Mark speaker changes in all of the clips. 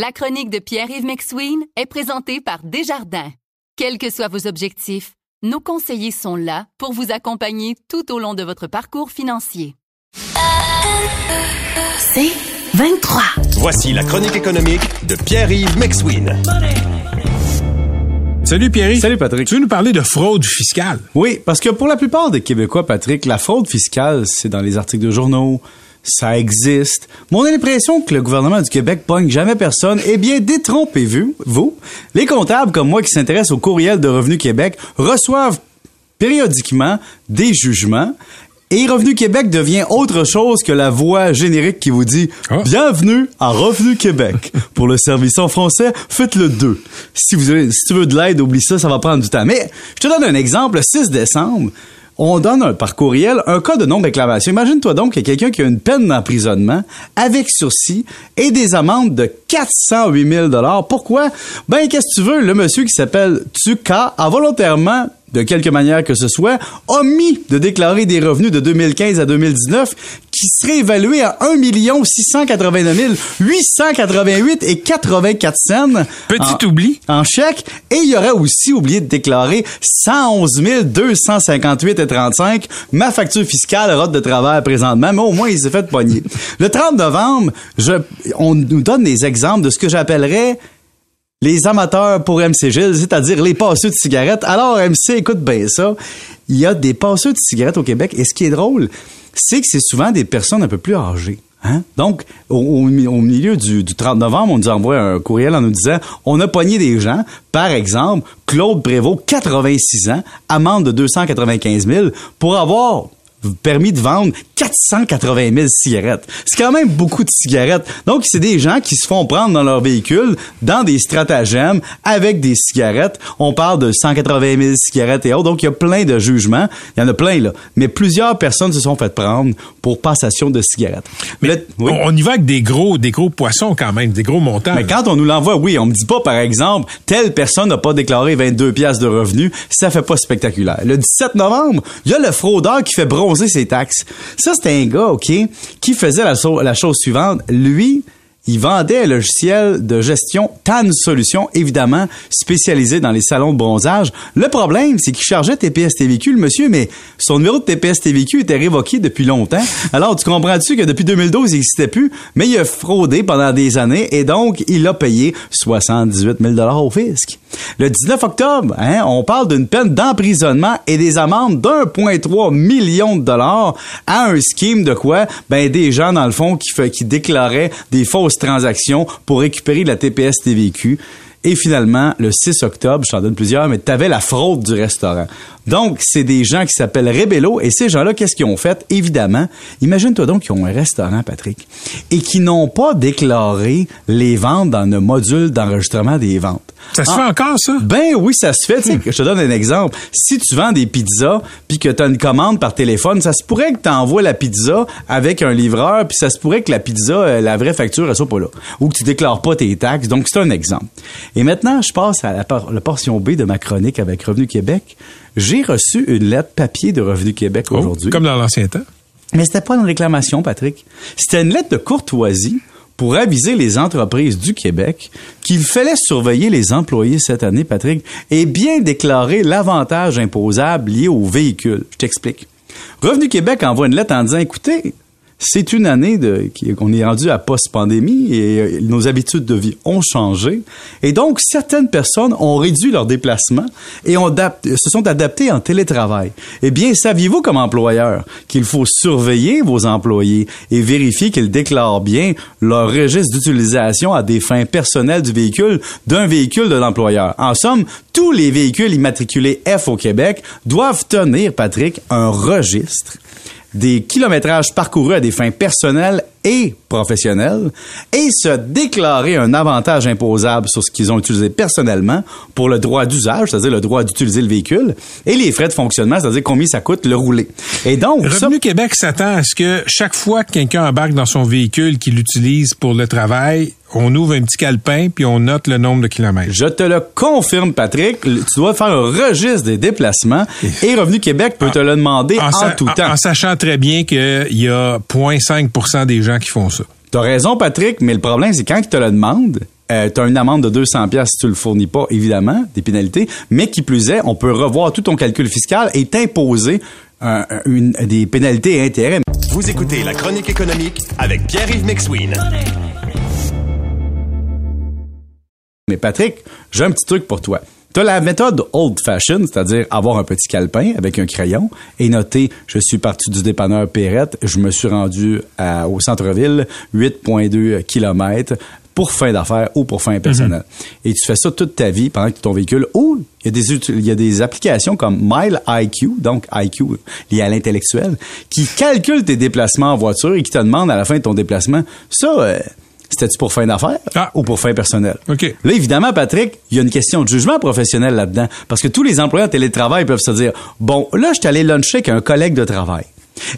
Speaker 1: La chronique de Pierre-Yves McSween est présentée par Desjardins. Quels que soient vos objectifs, nos conseillers sont là pour vous accompagner tout au long de votre parcours financier.
Speaker 2: C'est 23.
Speaker 3: Voici la chronique économique de Pierre-Yves McSween.
Speaker 4: Salut Pierre.
Speaker 5: Salut Patrick.
Speaker 4: Tu veux nous parler de fraude fiscale?
Speaker 5: Oui, parce que pour la plupart des Québécois, Patrick, la fraude fiscale, c'est dans les articles de journaux, ça existe. Mais on a l'impression que le gouvernement du Québec pogne jamais personne. Eh bien, détrompez-vous, vous. Les comptables comme moi qui s'intéressent au courriel de Revenu Québec reçoivent périodiquement des jugements. Et Revenu Québec devient autre chose que la voix générique qui vous dit
Speaker 4: Ah.
Speaker 5: Bienvenue à Revenu Québec. Pour le service en français, faites le 2. Si, vous avez- si tu veux de l'aide, oublie ça, ça va prendre du temps. Mais je te donne un exemple. Le 6 décembre, on donne un, par courriel un cas de non-réclamation. Imagine-toi donc qu'il y a quelqu'un qui a une peine d'emprisonnement avec sursis et des amendes de 408 000 Pourquoi? Ben, qu'est-ce que tu veux? Le monsieur qui s'appelle Tuka a volontairement de quelque manière que ce soit, omis de déclarer des revenus de 2015 à 2019 qui seraient évalués à 1 689 888 et 84 cents.
Speaker 4: Petit
Speaker 5: en-
Speaker 4: oubli.
Speaker 5: En chèque. Et il aurait aussi oublié de déclarer 111 258 et 35. Ma facture fiscale rote de travers présentement, mais au moins il s'est fait pogner. Le 30 novembre, je, on nous donne des exemples de ce que j'appellerais les amateurs pour MC Gilles, c'est-à-dire les passeux de cigarettes. Alors, MC, écoute bien ça. Il y a des passeux de cigarettes au Québec. Et ce qui est drôle, c'est que c'est souvent des personnes un peu plus âgées. Hein? Donc, au, au mi- au milieu du, du 30 novembre, on nous envoie un courriel en nous disant on a pogné des gens. Par exemple, Claude Prévost, 86 ans, amende de 295 000 pour avoir permis de vendre 480 000 cigarettes. C'est quand même beaucoup de cigarettes. Donc, c'est des gens qui se font prendre dans leur véhicule, dans des stratagèmes, avec des cigarettes. On parle de 180 000 cigarettes et autres. Donc, il y a plein de jugements. Il y en a plein, là. Mais plusieurs personnes se sont faites prendre pour passation de cigarettes.
Speaker 4: Mais
Speaker 5: Le- oui.
Speaker 4: on, y va avec des gros, des gros poissons quand même, des gros montants.
Speaker 5: Mais quand on nous l'envoie, oui, on me dit pas, par exemple, telle personne n'a pas déclaré 22 pièces de revenus, ça fait pas spectaculaire. Le 17 novembre, il y a le fraudeur qui fait bronzer Ça, c'est un gars, OK, qui faisait la chose suivante. Lui, il vendait un logiciel de gestion TAN Solutions, évidemment, spécialisé dans les salons de bronzage. Le problème, c'est qu'il chargeait TPS TVQ, le monsieur, mais son numéro de TPS TVQ était révoqué depuis longtemps. Alors, tu comprends-tu que depuis 2012, il n'existait plus, mais il a fraudé pendant des années et donc, il a payé 78 000 au fisc. Le 19 octobre, hein, on parle d'une peine d'emprisonnement et des amendes d'1,3 million de dollars à un scheme de quoi? Ben, des gens, dans le fond, qui, qui déclaraient des fausses transactions pour récupérer la TPS TVQ. Et finalement, le 6 octobre, je t'en donne plusieurs, mais tu avais la fraude du restaurant. Donc, c'est des gens qui s'appellent Rebello. Et ces gens-là, qu'est-ce qu'ils ont fait? Évidemment, imagine-toi donc qu'ils ont un restaurant, Patrick, et qui n'ont pas déclaré les ventes dans le module d'enregistrement des ventes.
Speaker 4: ça se
Speaker 5: Ah,
Speaker 4: fait encore, ça?
Speaker 5: ben oui, ça se fait. Sais, Je te donne un exemple. Si tu vends des pizzas, puis que tu as une commande par téléphone, ça se pourrait que tu envoies la pizza avec un livreur, puis ça se pourrait que la pizza, euh, la vraie facture, elle soit pas là. Ou que tu déclares pas tes taxes. Donc, c'est un exemple. Et maintenant, je passe à la, por- la portion B de ma chronique avec Revenu Québec. J'ai reçu une lettre papier de Revenu Québec
Speaker 4: Oh,
Speaker 5: aujourd'hui.
Speaker 4: comme dans l'ancien temps.
Speaker 5: Mais c'était pas une réclamation, Patrick. C'était une lettre de courtoisie pour aviser les entreprises du Québec qu'il fallait surveiller les employés cette année, Patrick, et bien déclarer l'avantage imposable lié au véhicule. Je t'explique. Revenu Québec envoie une lettre en disant, écoutez, c'est une année qu'on est rendu à post-pandémie et euh, nos habitudes de vie ont changé. Et donc, certaines personnes ont réduit leurs déplacements et se sont adaptées en télétravail. Eh bien, saviez-vous comme employeur qu'il faut surveiller vos employés et vérifier qu'ils déclarent bien leur registre d'utilisation à des fins personnelles du véhicule d'un véhicule de l'employeur? En somme, tous les véhicules immatriculés F au Québec doivent tenir, Patrick, un registre des kilométrages parcourus à des fins personnelles et professionnelles et se déclarer un avantage imposable sur ce qu'ils ont utilisé personnellement pour le droit d'usage, c'est-à-dire le droit d'utiliser le véhicule, et les frais de fonctionnement, c'est-à-dire combien ça coûte le rouler. Et donc,
Speaker 4: Revenu Québec s'attend à ce que chaque fois que quelqu'un embarque dans son véhicule qu'il utilise pour le travail, on ouvre un petit calepin puis on note le nombre de kilomètres.
Speaker 5: je te le confirme, Patrick, le- tu dois faire un registre des déplacements et Revenu Québec peut te le demander en, tout
Speaker 4: en-
Speaker 5: temps.
Speaker 4: en sachant très bien qu'il y a 0,5% des gens qui font ça.
Speaker 5: T'as raison, Patrick, mais le problème, c'est quand ils te le demandent, euh, tu as une amende de 200 pièces si tu le fournis pas, évidemment, des pénalités, mais qui plus est, on peut revoir tout ton calcul fiscal et t'imposer un- une- des pénalités et intérêts.
Speaker 3: Vous écoutez la chronique économique avec Pierre-Yves McSween.
Speaker 5: Mais Patrick, j'ai un petit truc pour toi. Tu as la méthode old fashion, c'est-à-dire avoir un petit calepin avec un crayon et noter je suis parti du dépanneur Perrette, je me suis rendu à- au centre-ville 8.2 km pour fin d'affaires ou pour fin personnelle. Et tu fais ça toute ta vie pendant que ton véhicule ou il y a des uti- il y a des applications comme Mile IQ, donc IQ lié à l'intellectuel, qui calculent tes déplacements en voiture et qui te demandent à la fin de ton déplacement ça euh, c'était-tu pour fin d'affaires
Speaker 4: Ah.
Speaker 5: ou pour fin personnelle?
Speaker 4: OK.
Speaker 5: Là, évidemment, Patrick, il y a une question de jugement professionnel là-dedans. Parce que tous les employés en télétravail peuvent se dire, bon, là, je suis allé luncher avec un collègue de travail.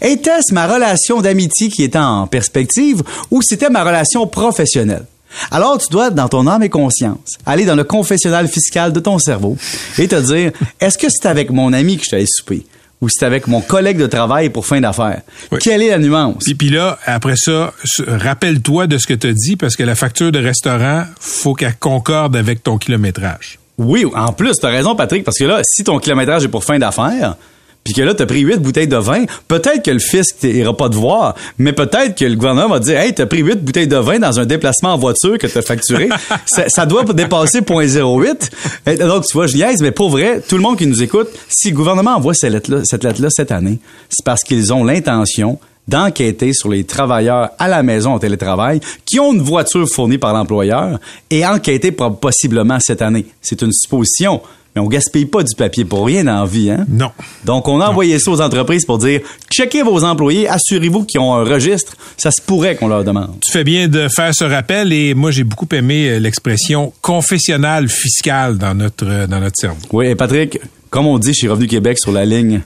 Speaker 5: Était-ce ma relation d'amitié qui était en perspective ou c'était ma relation professionnelle? Alors, tu dois, dans ton âme et conscience, aller dans le confessionnal fiscal de ton cerveau et te dire, est-ce que c'est avec mon ami que je suis allé souper? Ou c'est avec mon collègue de travail pour fin d'affaires?
Speaker 4: Oui.
Speaker 5: Quelle est la nuance?
Speaker 4: Puis, puis là, après ça, rappelle-toi de ce que tu as dit parce que la facture de restaurant, faut qu'elle concorde avec ton kilométrage.
Speaker 5: Oui, en plus, t'as raison, Patrick, parce que là, si ton kilométrage est pour fin d'affaires, puis que là, t'as pris huit bouteilles de vin, peut-être que le fisc t'ira pas te voir, mais peut-être que le gouvernement va te dire, hey, t'as pris huit bouteilles de vin dans un déplacement en voiture que t'as facturé. ça, ça doit dépasser 0.08. Et Donc, tu vois, je niaise, mais pour vrai, tout le monde qui nous écoute, si le gouvernement envoie cette lettre-là, cette année, c'est parce qu'ils ont l'intention d'enquêter sur les travailleurs à la maison en télétravail qui ont une voiture fournie par l'employeur et enquêter possiblement cette année. C'est une supposition, mais on gaspille pas du papier pour rien dans la vie, hein?
Speaker 4: Non.
Speaker 5: Donc, on a envoyé ça aux entreprises pour dire, checkez vos employés, assurez-vous qu'ils ont un registre. Ça se pourrait qu'on leur demande.
Speaker 4: Tu fais bien de faire ce rappel et moi, j'ai beaucoup aimé euh, l'expression confessionnal fiscal dans notre, euh, dans notre cerveau.
Speaker 5: Oui, et Patrick, comme on dit chez Revenu Québec sur la ligne,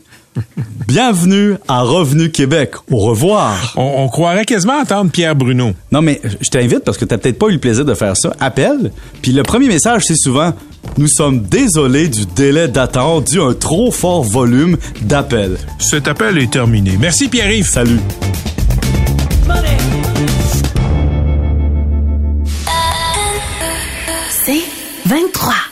Speaker 5: bienvenue à Revenu Québec. Au revoir.
Speaker 4: On, on croirait quasiment entendre Pierre Bruno.
Speaker 5: Non, mais je t'invite parce que t'as peut-être pas eu le plaisir de faire ça. Appelle. Puis le premier message, c'est souvent Nous sommes désolés du délai d'attente dû à un trop fort volume d'appels.
Speaker 4: Cet appel est terminé. Merci Pierre-Yves.
Speaker 5: Salut.
Speaker 2: C'est 23.